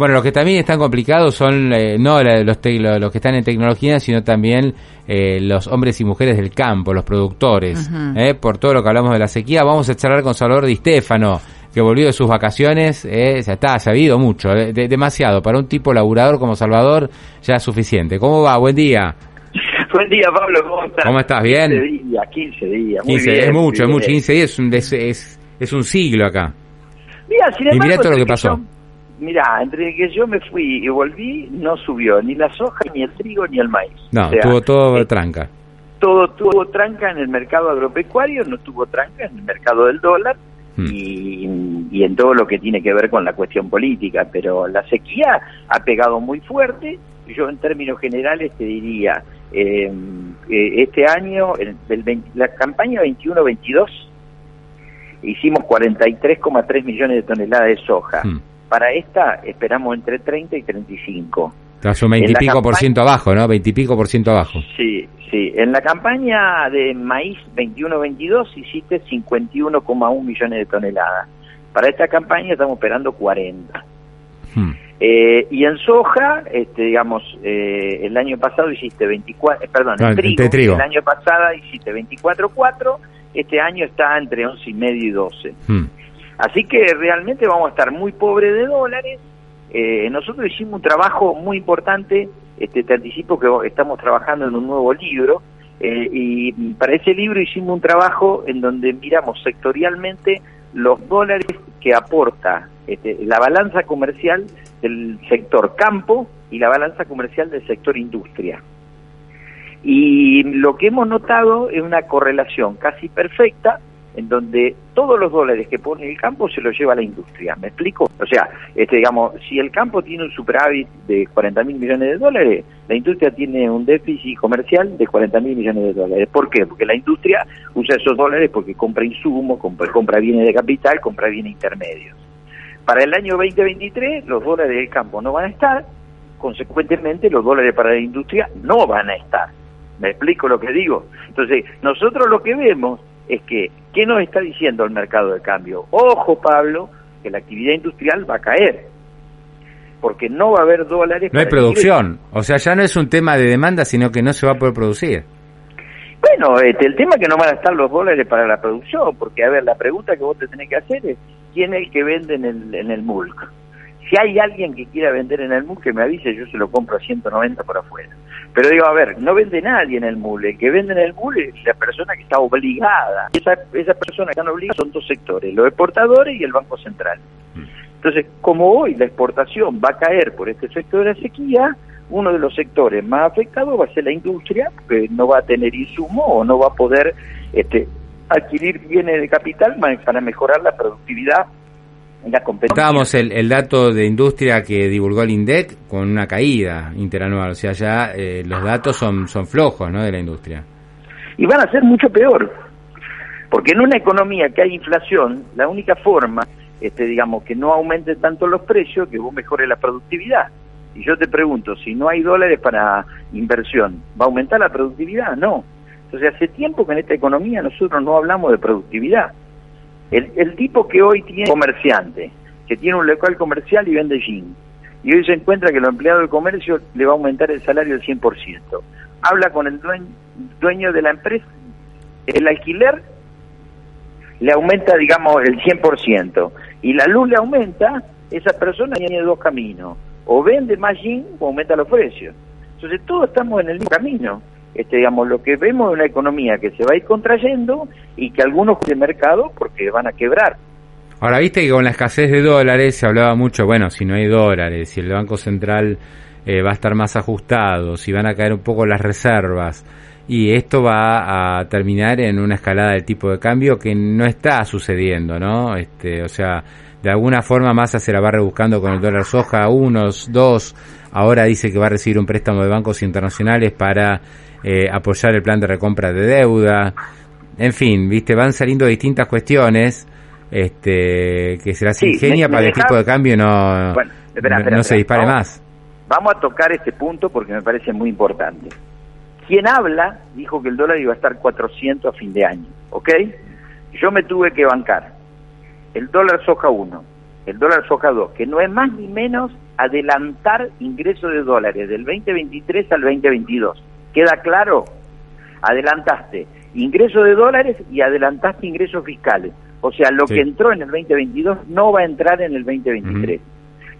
Bueno, los que también están complicados son eh, no los, los, que están en tecnología, sino también eh, los hombres y mujeres del campo, los productores. eh, por todo lo que hablamos de la sequía, vamos a charlar con Salvador Di Stefano, que volvió de sus vacaciones. Eh, ya está, se ha habido mucho, eh, demasiado. Para un tipo laburador como Salvador, ya es suficiente. ¿Cómo va? Buen día. Buen día, Pablo. ¿Cómo estás? ¿Cómo estás? ¿Bien? 15 días, 15 días. 15, bien, es mucho, es mucho. 15 días es un, es, es, es un siglo acá. Mira, sin Y embargo, mirá todo lo que pasó. yo- Mirá, entre que yo me fui y volví, no subió ni la soja, ni el trigo, ni el maíz. No, O sea, tuvo todo eh, tranca. todo tuvo tranca en el mercado agropecuario, no tuvo tranca en el mercado del dólar Hmm. y, y en todo lo que tiene que ver con la cuestión política. Pero la sequía ha pegado muy fuerte. Yo en términos generales te diría, eh, eh, este año, el, el 20 la campaña 21-22, hicimos 43,3 millones de toneladas de soja. Hmm. Para esta esperamos entre 30 y 35. Estás un En la 20 y pico por ciento abajo, ¿no? 20 y pico por ciento abajo. Sí, sí. En la campaña de maíz 21-22 hiciste 51,1 millones de toneladas. Para esta campaña estamos esperando 40. Hmm. Eh, y en soja, este, digamos, eh, el año pasado hiciste 24, eh, perdón, No, en trigo, trigo. el año pasado hiciste 24,4, este año está entre 11 y medio y 12. Hmm. Así que realmente vamos a estar muy pobres de dólares. Eh, nosotros hicimos un trabajo muy importante, este, te anticipo que estamos trabajando en un nuevo libro, eh, y para ese libro hicimos un trabajo en donde miramos sectorialmente los dólares que aporta este, la balanza comercial del sector campo y la balanza comercial del sector industria. Y lo que hemos notado es una correlación casi perfecta en donde todos los dólares que pone el campo se los lleva la industria. ¿Me explico? O sea, este, digamos, si el campo tiene un superávit de 40 mil millones de dólares, la industria tiene un déficit comercial de 40 mil millones de dólares. ¿Por qué? Porque la industria usa esos dólares porque compra insumos, compra, compra bienes de capital, compra bienes intermedios. Para el año 2023 los dólares del campo no van a estar, consecuentemente los dólares para la industria no van a estar. ¿Me explico lo que digo? Entonces, nosotros lo que vemos es que, ¿qué nos está diciendo el mercado de cambio? Ojo, Pablo, que la actividad industrial va a caer, porque no va a haber dólares. No hay producción. O sea, ya no es un tema de demanda, sino que no se va a poder producir. Bueno, este, el tema es que no van a estar los dólares para la producción, porque, a ver, la pregunta que vos te tenés que hacer es, ¿quién es el que vende en el, en el MULC? Si hay alguien que quiera vender en el MULC, que me avise, yo se lo compro a 190 por afuera. Pero digo, a ver, no vende nadie en el MULC, el que vende en el MULC es la persona que está obligada. Esa, esa persona que están obligadas son dos sectores, los exportadores y el Banco Central. Entonces, como hoy la exportación va a caer por este sector de la sequía, uno de los sectores más afectados va a ser la industria, que no va a tener insumo o no va a poder este, adquirir bienes de capital para mejorar la productividad y la competencia. Estábamos el, el dato de industria que divulgó el INDEC con una caída interanual. O sea, ya eh, los datos son, son flojos, ¿no? De la industria. y van a ser mucho peor. Porque en una economía que hay inflación, la única forma, este, digamos, que no aumente tanto los precios, que vos mejores la productividad. Y yo te pregunto, si no hay dólares para inversión, ¿va a aumentar la productividad? No. Entonces, hace tiempo que en esta economía nosotros no hablamos de productividad. El, tipo que hoy tiene comerciante, que tiene un local comercial y vende jean, y hoy se encuentra que el empleado del comercio le va a aumentar el salario del 100%. Habla con el dueño, dueño de la empresa, el alquiler le aumenta, digamos, el 100%, y la luz le aumenta, esa persona tiene dos caminos, o vende más jean o aumenta los precios. Entonces todos estamos en el mismo camino. Este, digamos, lo que vemos es una economía que se va a ir contrayendo y que algunos de mercado porque van a quebrar. Ahora, viste que con la escasez de dólares se hablaba mucho, bueno, si no hay dólares, si el Banco Central eh, va a estar más ajustado, si van a caer un poco las reservas, y esto va a terminar en una escalada del tipo de cambio que no está sucediendo, ¿no? Este, o sea, de alguna forma Massa se la va rebuscando con el dólar soja, unos, dos, ahora dice que va a recibir un préstamo de bancos internacionales para eh, apoyar el plan de recompra de deuda, en fin, viste, van saliendo distintas cuestiones este que se las Sí, ingenia me- para me que el tipo de cambio no, Bueno, espera, no- espera, se dispare Vamos- más. Vamos a tocar este punto porque me parece muy importante. Quien habla dijo que el dólar iba a estar 400 a fin de año, ¿ok? Yo me tuve que bancar el dólar soja 1, el dólar soja 2, que no es más ni menos adelantar ingresos de dólares del 2023 al 2022. ¿Queda claro? Adelantaste ingresos de dólares y adelantaste ingresos fiscales. O sea, lo que entró en el 2022 no va a entrar en el 2023.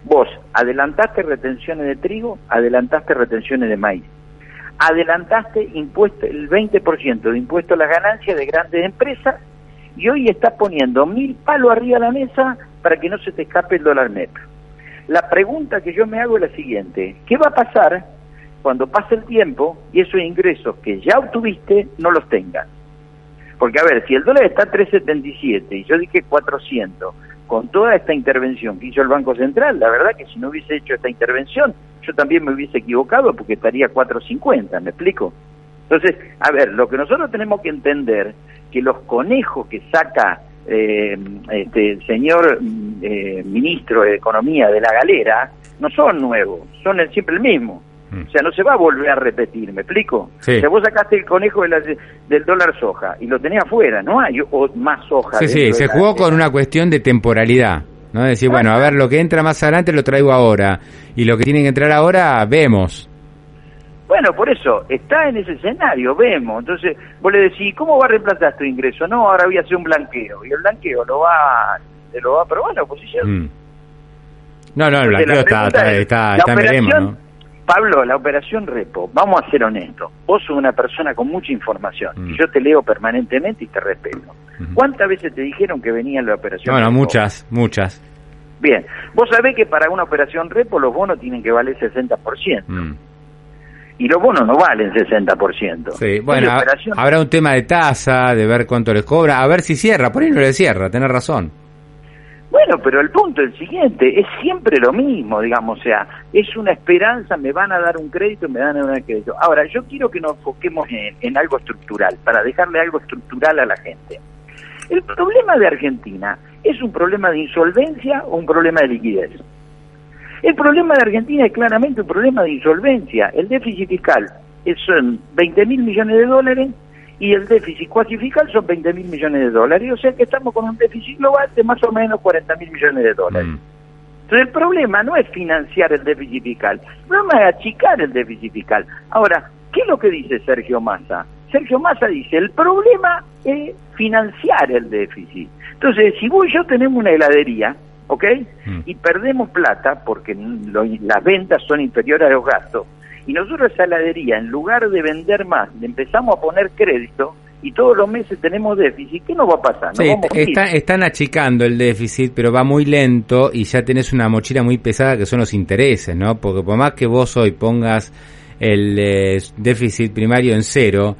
Vos adelantaste retenciones de trigo, adelantaste retenciones de maíz. Adelantaste impuesto, el 20% de impuesto a las ganancias de grandes empresas y hoy estás poniendo mil palos arriba de la mesa para que no se te escape el dólar neto. La pregunta que yo me hago es la siguiente, ¿qué va a pasar cuando pase el tiempo y esos ingresos que ya obtuviste no los tengas? Porque a ver, si el dólar está a 3.77 y yo dije 400, con toda esta intervención que hizo el Banco Central, la verdad que si no hubiese hecho esta intervención, yo también me hubiese equivocado porque estaría a 4.50, ¿me explico? Entonces, a ver, lo que nosotros tenemos que entender que los conejos que saca eh, este, el señor eh, ministro de Economía de la galera no son nuevos, son el, siempre el mismo. Mm. O sea, no se va a volver a repetir, ¿me explico? Sí. O sea, vos sacaste el conejo de la, del dólar soja y lo tenías afuera, no hay o, más soja. Sí, sí, se jugó con una cuestión de temporalidad. ¿no? Decir, bueno, a ver, lo que entra más adelante lo traigo ahora. Y lo que tiene que entrar ahora, vemos. Bueno, por eso, está en ese escenario, vemos. Entonces, vos le decís, ¿cómo va a reemplazar tu ingreso? No, ahora voy a hacer un blanqueo. Y el blanqueo lo va, lo va a aprobar la oposición. Mm. No, no, el blanqueo está, está, está, está, veremos, ¿no? Pablo, la operación Repo, vamos a ser honestos, vos sos una persona con mucha información Mm. y yo te leo permanentemente y te respeto. ¿Cuántas veces te dijeron que venía la operación Bueno, Repo? muchas, muchas. Bien, vos sabés que para una operación Repo los bonos tienen que valer 60%. Mm. Y los bonos no valen 60%. Sí, bueno, operación- habrá un tema de tasa, de ver cuánto les cobra, a ver si cierra, por ahí no le cierra, tenés razón. Bueno, pero el punto es el siguiente, es siempre lo mismo, digamos, o sea, es una esperanza, me van a dar un crédito, me van a dar un crédito. Ahora, yo quiero que nos enfoquemos en, en algo estructural, para dejarle algo estructural a la gente. El problema de Argentina es un problema de insolvencia o un problema de liquidez. El problema de Argentina es claramente un problema de insolvencia. El déficit fiscal es- son 20 mil millones de dólares y el déficit cuasi fiscal son 20 mil millones de dólares. O sea que estamos con un déficit global de más o menos 40 mil millones de dólares. Mm. Entonces el problema no es financiar el déficit fiscal, el problema es achicar el déficit fiscal. Ahora, ¿qué es lo que dice Sergio Massa? Sergio Massa dice, el problema es financiar el déficit. Entonces, si vos y yo tenemos una heladería, ¿ok? Mm. Y perdemos plata porque lo- las ventas son inferiores a los gastos, y nosotros esa heladería, en lugar de vender más, le empezamos a poner crédito, y todos los meses tenemos déficit, ¿qué nos va a pasar? Nos Sí, vamos a hundir. está- están achicando el déficit, pero va muy lento y ya tenés una mochila muy pesada que son los intereses, ¿no? Porque por más que vos hoy pongas el eh, déficit primario en cero,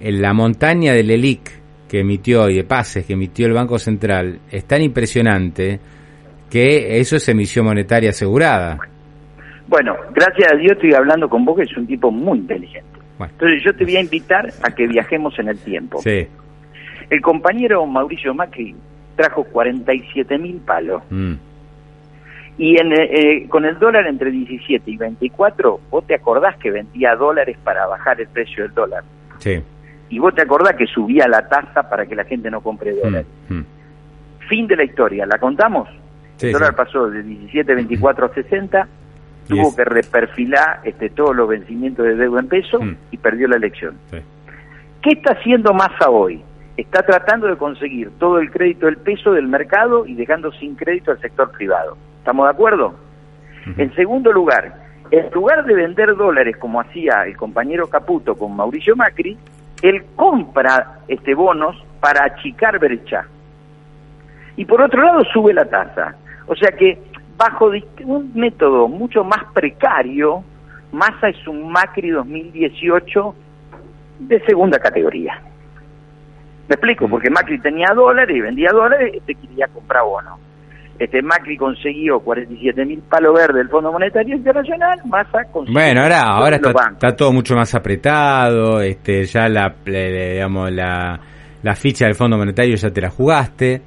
en la montaña del ELIC que emitió y de pases que emitió el Banco Central es tan impresionante que eso es emisión monetaria asegurada. Bueno, gracias a Dios estoy hablando con vos, que es un tipo muy inteligente. Bueno, Entonces yo te voy a invitar a que viajemos en el tiempo. sí. El compañero Mauricio Macri trajo 47 mil palos. mm, Y en, eh, eh, con el dólar entre 17 y 24, vos te acordás que vendía dólares para bajar el precio del dólar. sí. Y vos te acordás que subía la tasa para que la gente no compre dólares. mm, mm. Fin de la historia, ¿la contamos? Sí, el dólar sí. pasó de 17, 24 a 60, Y tuvo es- que reperfilar este, todos los vencimientos de deuda en peso Mm. y perdió la elección. Sí. ¿Qué está haciendo Massa hoy? Está tratando de conseguir todo el crédito del peso del mercado y dejando sin crédito al sector privado. ¿Estamos de acuerdo? En segundo lugar, en lugar de vender dólares como hacía el compañero Caputo con Mauricio Macri, él compra este bonos para achicar brecha. Y por otro lado sube la tasa. O sea que bajo un método mucho más precario, Massa es un Macri 2018 de segunda categoría. ¿Me explico? Mm. Porque Macri tenía dólares y vendía dólares, este quería comprar bonos. Este Macri consiguió 47 mil palos verdes del Fondo Monetario Internacional, Massa consiguió Bueno, ahora, ahora está, está todo mucho más apretado, este, ya la, digamos, la, la ficha del Fondo Monetario ya te la jugaste.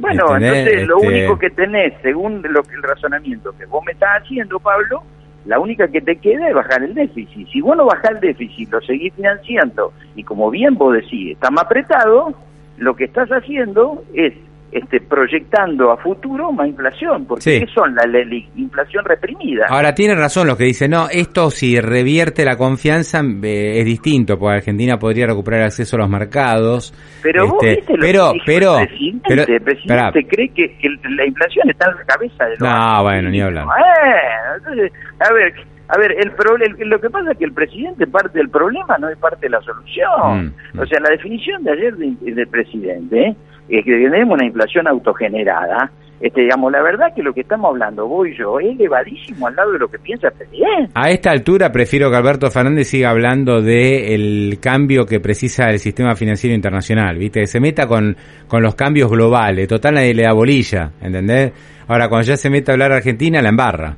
Bueno, entonces lo Este, único que tenés, según lo que el razonamiento que vos me estás haciendo, Pablo, la única que te queda es bajar el déficit. Si vos no bajás el déficit, lo seguís financiando, y como bien vos decís, está más apretado, lo que estás haciendo es este, proyectando a futuro más inflación, porque ¿qué son la, inflación reprimida? Ahora tiene razón lo que dice, no, esto si revierte la confianza eh, es distinto, porque Argentina podría recuperar acceso a los mercados. Pero vos este, viste lo pero, que pero, el presidente, el presidente cree que, la inflación está en la cabeza de los No, bueno, ni hablar. entonces, a ver, a ver, el, lo que pasa es que el presidente parte del problema, no es parte de la solución. Mm, mm. O sea, la definición de ayer del presidente es que tenemos una inflación autogenerada. Este, digamos, la verdad que lo que estamos hablando, voy yo, es elevadísimo al lado de lo que piensa el presidente. A esta altura prefiero que Alberto Fernández siga hablando de el cambio que precisa el sistema financiero internacional, ¿viste? Que se meta con, con los cambios globales. Total nadie le da bolilla, ¿entendés? Ahora, cuando ya se mete a hablar Argentina, la embarra.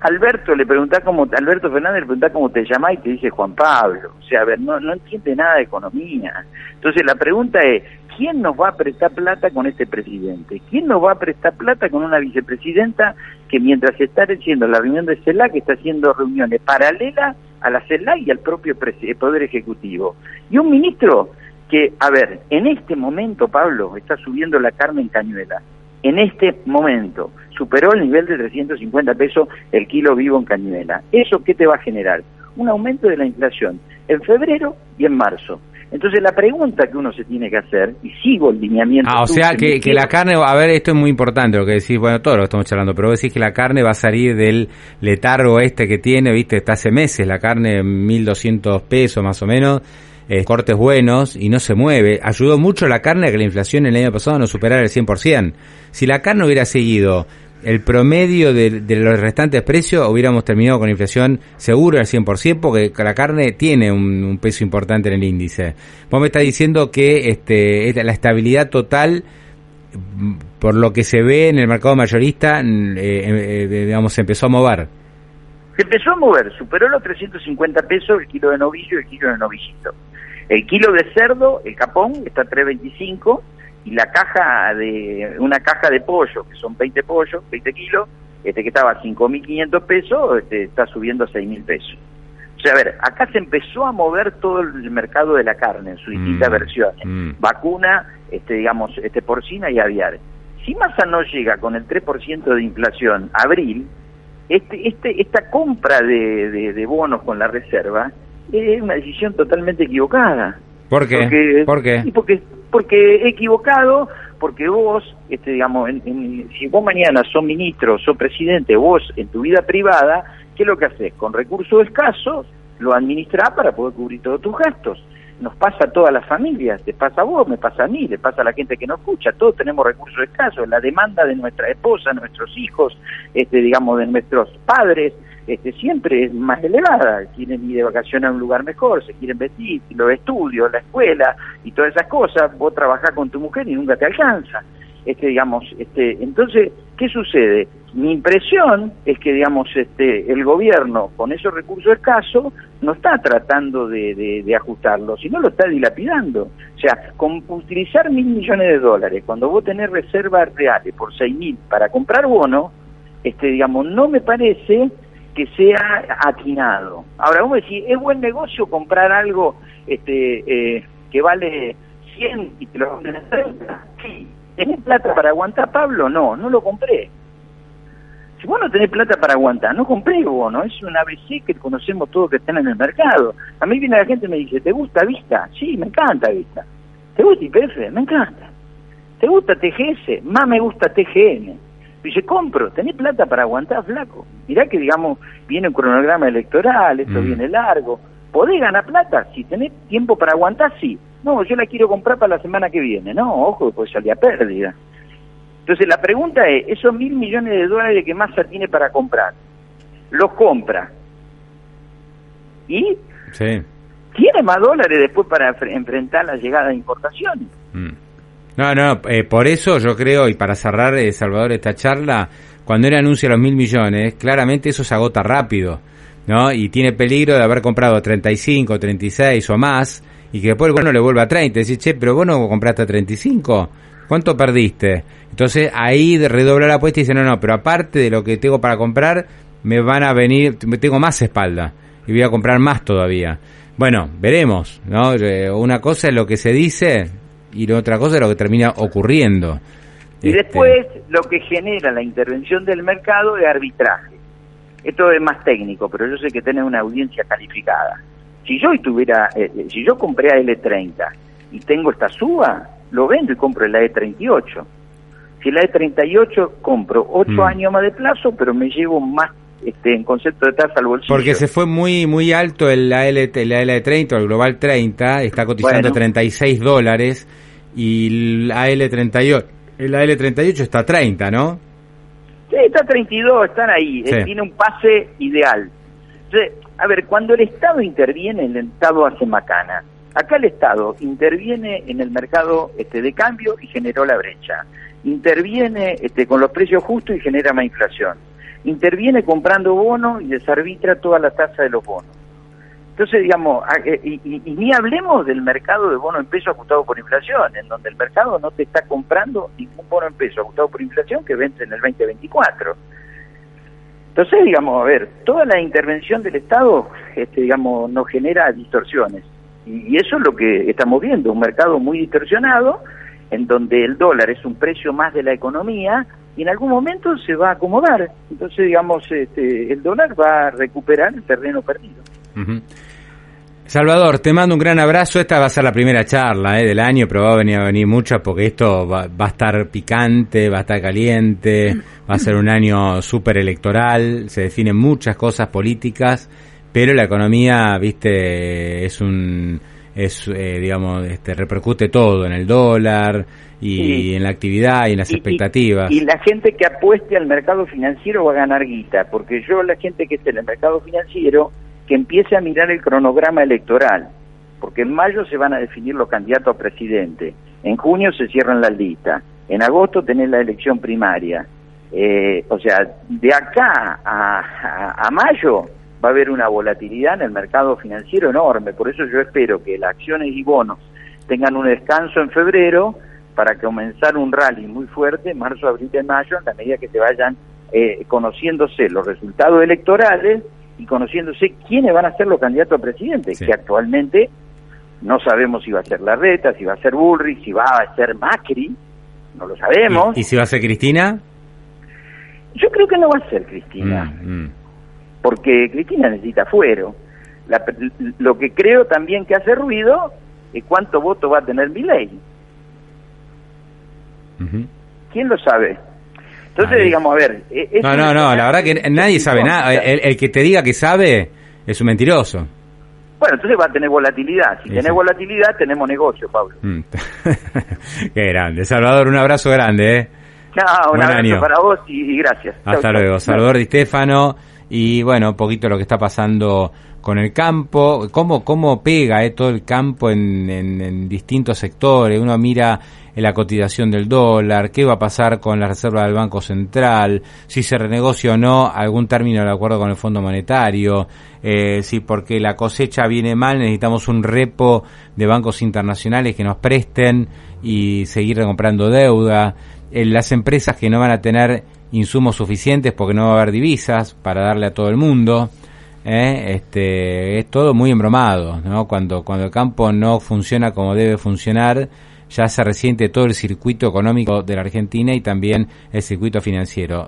Alberto le pregunta cómo, Alberto Fernández le pregunta cómo te llamás y te dice Juan Pablo. O sea, a ver, no, no entiende nada de economía. Entonces la pregunta es, ¿quién nos va a prestar plata con este presidente? ¿Quién nos va a prestar plata con una vicepresidenta que mientras está haciendo la reunión de CELAC está haciendo reuniones paralelas a la CELAC y al propio Poder Ejecutivo? Y un ministro que, a ver, en este momento, Pablo, está subiendo la carne en cañuela. En este momento superó el nivel de 350 pesos el kilo vivo en Cañuela. ¿Eso qué te va a generar? Un aumento de la inflación en febrero y en marzo. Entonces la pregunta que uno se tiene que hacer, y sigo el lineamiento... Ah, o sea que, que la carne, a ver, esto es muy importante lo que decís, bueno, todo lo estamos charlando, pero vos decís que la carne va a salir del letargo este que tiene, viste, está hace meses, la carne 1.200 pesos más o menos, eh, cortes buenos y no se mueve. Ayudó mucho la carne a que la inflación el año pasado no superara el 100%. Si la carne hubiera seguido el promedio de, los restantes precios, hubiéramos terminado con inflación seguro al 100%, porque la carne tiene un, peso importante en el índice. Vos me estás diciendo que este, la estabilidad total, por lo que se ve en el mercado mayorista, eh, eh, digamos, se empezó a mover. Se empezó a mover, superó los 350 pesos el kilo de novillo y el kilo de novillito. El kilo de cerdo, el capón, está a 325 y la caja de una caja de pollo, que son 20 pollos, 20 kilos, este que estaba a 5.500 pesos, este, está subiendo a 6.000 pesos. O sea, a ver, acá se empezó a mover todo el mercado de la carne en sus distintas mm, versiones. Mm. Vacuna, este, digamos, este, porcina y aviar. Si Massa no llega con el 3% de inflación abril, este, este, esta compra de, de, bonos con la reserva es una decisión totalmente equivocada. ¿Por qué? Porque, porque porque equivocado, porque vos, este, digamos, si vos mañana sos ministro, sos presidente, vos en tu vida privada, ¿qué es lo que haces? Con recursos escasos, lo administrás para poder cubrir todos tus gastos. Nos pasa a todas las familias, te pasa a vos, me pasa a mí, le pasa a la gente que nos escucha, todos tenemos recursos escasos, la demanda de nuestra esposa, nuestros hijos, este, digamos, de nuestros padres, este, siempre es más elevada, quieren ir de vacaciones a un lugar mejor, se quieren vestir, los estudios, la escuela y todas esas cosas, vos trabajás con tu mujer y nunca te alcanza. Este, digamos, este, entonces, ¿qué sucede? Mi impresión es que, digamos, este, el gobierno con esos recursos escasos no está tratando de, de, ajustarlo, sino lo está dilapidando. O sea, con utilizar mil millones de dólares, cuando vos tenés reservas reales por seis mil para comprar bono, este, digamos, no me parece que sea atinado. Ahora, vos decís, ¿es buen negocio comprar algo este, eh, que vale 100 y te lo venden a 30? Sí. ¿Tenés plata para aguantar, Pablo? No, no lo compré. Si vos no tenés plata para aguantar, no compré bono. Es un ABC que conocemos todos que están en el mercado. A mí viene la gente y me dice, ¿te gusta Vista? Sí, me encanta Vista. ¿Te gusta IPF? Me encanta. ¿Te gusta TGS? Más me gusta TGN. Dice, compro, tenés plata para aguantar, flaco. Mirá que, digamos, viene un cronograma electoral, esto mm. viene largo. ¿Podés ganar plata? Si tenés tiempo para aguantar, sí. No, yo la quiero comprar para la semana que viene. No, ojo, pues salía pérdida. Entonces la pregunta es, esos mil millones de dólares que Massa tiene para comprar, ¿los compra? ¿Y? Sí. ¿Tiene más dólares después para enfrentar la llegada de importaciones? Mm. No, no, eh, por eso yo creo, y para cerrar, eh, Salvador, esta charla, cuando él anuncia los mil millones, claramente eso se agota rápido, ¿no? Y tiene peligro de haber comprado 35, 36 o más, y que después el bueno le vuelva a 30. Dice, che, pero vos no compraste a 35, ¿cuánto perdiste? Entonces ahí redobla la apuesta y dice, no, no, pero aparte de lo que tengo para comprar, me van a venir, tengo más espalda, y voy a comprar más todavía. Bueno, veremos, ¿no? Eh, una cosa es lo que se dice, y la otra cosa es lo que termina ocurriendo. Y este, después lo que genera la intervención del mercado de arbitraje. Esto es más técnico, pero yo sé que tiene una audiencia calificada. Si yo tuviera, eh, eh, si yo compré a L30 y tengo esta suba, lo vendo y compro el E38. Si la E38 compro 8 mm. años más de plazo, pero me llevo más este, en concepto de tasa al bolsillo. Porque se fue muy muy alto el AL, el 30 el Global 30, está cotizando 36 dólares y el AL38, el AL38 está a 30, ¿no? Sí, está a 32, están ahí, eh, tiene un pase ideal. a ver, cuando el Estado interviene, el Estado hace macana. Acá el Estado interviene en el mercado este, de cambio y generó la brecha. Interviene este, con los precios justos y genera más inflación. Interviene comprando bonos y desarbitra toda la tasa de los bonos. Entonces, digamos, eh, y, ni hablemos del mercado de bono en peso ajustado por inflación, en donde el mercado no te está comprando ningún bono en peso ajustado por inflación que vence en el 2024. Entonces, digamos, a ver, toda la intervención del Estado, este, digamos, nos genera distorsiones. Y, eso es lo que estamos viendo, un mercado muy distorsionado, en donde el dólar es un precio más de la economía y en algún momento se va a acomodar. Entonces, digamos, este, el dólar va a recuperar el terreno perdido. Salvador, te mando un gran abrazo. Esta va a ser la primera charla eh, del año, pero va a venir, a venir muchas porque esto va, va, a estar picante, va a estar caliente, va a ser un año súper electoral, se definen muchas cosas políticas pero la economía, viste, es un es eh, digamos este repercute todo en el dólar y en la actividad y en las expectativas. y, la gente que apueste al mercado financiero va a ganar guita porque yo la gente que esté en el mercado financiero que empiece a mirar el cronograma electoral porque en mayo se van a definir los candidatos a presidente en junio se cierran las listas en agosto tenés la elección primaria. Eh, o sea de acá a mayo va a haber una volatilidad en el mercado financiero enorme. Por eso yo espero que las acciones y bonos tengan un descanso en febrero para comenzar un rally muy fuerte en marzo, abril y mayo, en la medida que se vayan eh, conociéndose los resultados electorales y conociéndose quiénes van a ser los candidatos a presidente, que actualmente no sabemos si va a ser Larreta, si va a ser Bullrich, si va a ser Macri, no lo sabemos. ¿Y, si va a ser Cristina? Yo creo que no va a ser Cristina. Mm, mm porque Cristina necesita fuero. lo que creo también que hace ruido es cuánto voto va a tener mi ley. ¿Quién lo sabe? Entonces, digamos, a ver... E, no, no, no, la verdad que nadie sabe nada. El, que te diga que sabe es un mentiroso. Bueno, entonces va a tener volatilidad. Si tiene volatilidad, tenemos negocio, Pablo. Mm. Qué grande. Salvador, un abrazo grande, ¿eh? un abrazo para vos y, gracias. Hasta luego. Salvador Di Stefano y bueno, un poquito lo que está pasando con el campo, cómo, cómo pega eh, todo el campo en, en, distintos sectores. Uno mira la cotización del dólar, qué va a pasar con la reserva del Banco Central, si se renegocia o no algún término de acuerdo con el Fondo Monetario, eh, si porque la cosecha viene mal necesitamos un repo de bancos internacionales que nos presten y seguir comprando deuda, eh, las empresas que no van a tener insumos suficientes porque no va a haber divisas para darle a todo el mundo. ¿eh? Este, es todo muy embromado, ¿no? Cuando, cuando el campo no funciona como debe funcionar, ya se resiente todo el circuito económico de la Argentina y también el circuito financiero.